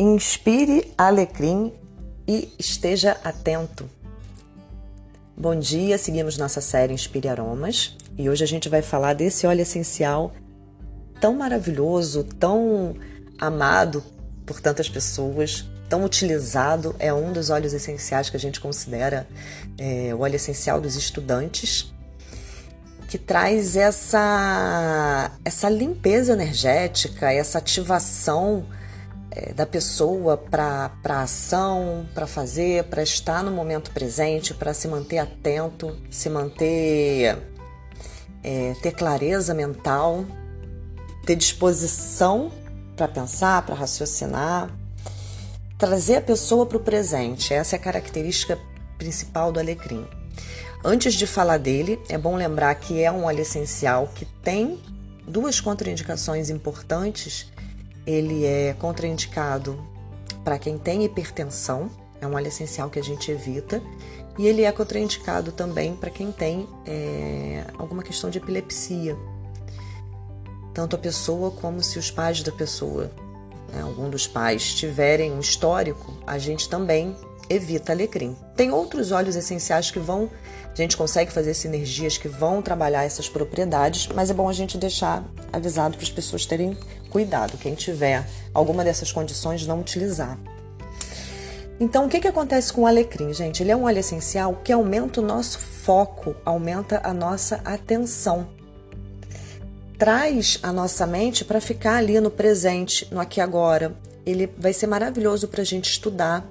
Inspire alecrim e esteja atento. Bom dia, seguimos nossa série Inspire Aromas e hoje a gente vai falar desse óleo essencial tão maravilhoso, tão amado por tantas pessoas, tão utilizado. É um dos óleos essenciais que a gente considera é, o óleo essencial dos estudantes, que traz essa, essa limpeza energética, essa ativação é, da pessoa para a ação, para fazer, para estar no momento presente, para se manter atento, se manter. É, ter clareza mental, ter disposição para pensar, para raciocinar, trazer a pessoa para o presente. Essa é a característica principal do alecrim. Antes de falar dele, é bom lembrar que é um óleo essencial que tem duas contraindicações importantes ele é contraindicado para quem tem hipertensão, é um óleo essencial que a gente evita, e ele é contraindicado também para quem tem é, alguma questão de epilepsia. Tanto a pessoa como se os pais da pessoa, né, algum dos pais, tiverem um histórico, a gente também evita alecrim. Tem outros óleos essenciais que vão, a gente consegue fazer sinergias que vão trabalhar essas propriedades, mas é bom a gente deixar avisado para as pessoas terem cuidado, quem tiver alguma dessas condições, não utilizar. Então, o que, que acontece com o alecrim, gente? Ele é um óleo essencial que aumenta o nosso foco, aumenta a nossa atenção. Traz a nossa mente para ficar ali no presente, no aqui e agora. Ele vai ser maravilhoso para a gente estudar.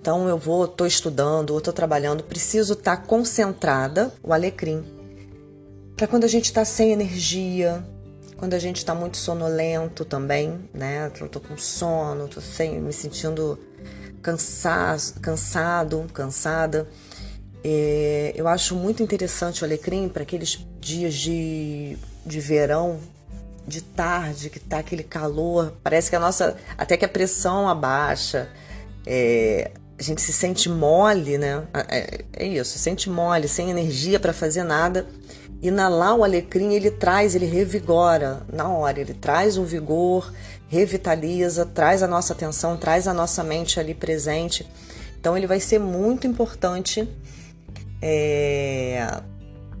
Então, eu vou, estou estudando, ou estou trabalhando, preciso estar tá concentrada, o alecrim. Para quando a gente está sem energia, quando a gente está muito sonolento também, né? Eu tô com sono, tô sem, me sentindo cansado, cansado, cansada. É, eu acho muito interessante o alecrim para aqueles dias de, de verão, de tarde, que tá aquele calor. Parece que a nossa. Até que a pressão abaixa. É, a gente se sente mole, né? É, é isso, se sente mole, sem energia para fazer nada. Inalar o alecrim, ele traz, ele revigora na hora, ele traz um vigor, revitaliza, traz a nossa atenção, traz a nossa mente ali presente. Então ele vai ser muito importante é,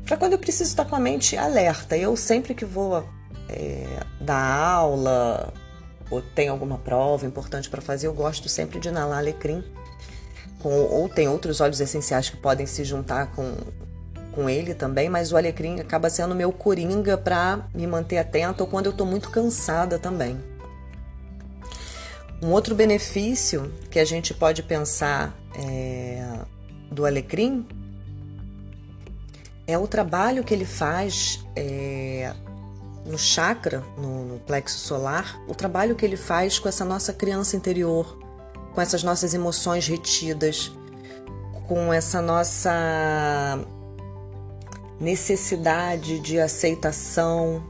para quando eu preciso estar com a mente alerta. Eu sempre que vou é, dar aula ou tem alguma prova importante para fazer, eu gosto sempre de inalar alecrim. Com, ou tem outros óleos essenciais que podem se juntar com, com ele também, mas o alecrim acaba sendo meu coringa para me manter atenta ou quando eu estou muito cansada também. Um outro benefício que a gente pode pensar é, do alecrim é o trabalho que ele faz é, no chakra, no, no plexo solar, o trabalho que ele faz com essa nossa criança interior, com essas nossas emoções retidas, com essa nossa necessidade de aceitação,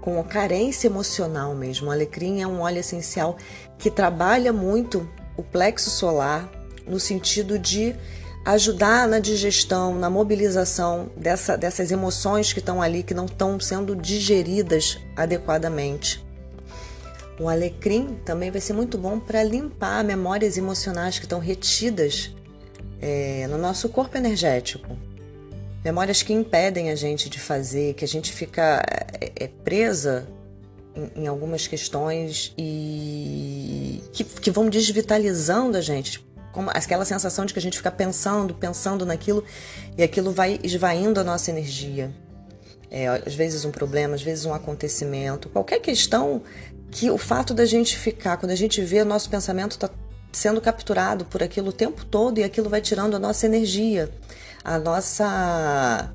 com carência emocional mesmo. O alecrim é um óleo essencial que trabalha muito o plexo solar no sentido de ajudar na digestão, na mobilização dessa, dessas emoções que estão ali, que não estão sendo digeridas adequadamente. O alecrim também vai ser muito bom para limpar memórias emocionais que estão retidas é, no nosso corpo energético. Memórias que impedem a gente de fazer, que a gente fica é, é presa em, em, algumas questões e que, que vão desvitalizando a gente. Como aquela sensação de que a gente fica pensando, pensando naquilo e aquilo vai esvaindo a nossa energia. É, às vezes um problema, às vezes um acontecimento, qualquer questão que o fato da gente ficar, quando a gente vê nosso pensamento está sendo capturado por aquilo o tempo todo e aquilo vai tirando a nossa energia a nossa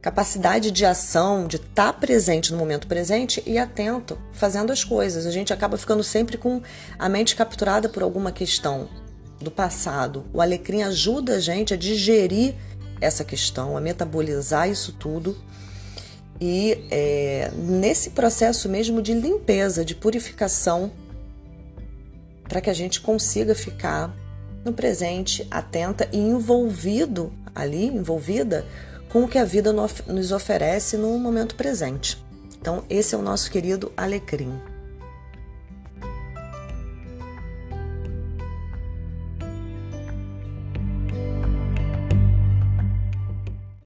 capacidade de ação, de estar tá presente no momento presente e atento, fazendo as coisas. A gente acaba ficando sempre com a mente capturada por alguma questão do passado. O alecrim ajuda a gente a digerir essa questão, a metabolizar isso tudo. E é, nesse processo mesmo de limpeza, de purificação, para que a gente consiga ficar no presente, atenta e envolvido ali, envolvida com o que a vida nos oferece no momento presente. Então, esse é o nosso querido alecrim.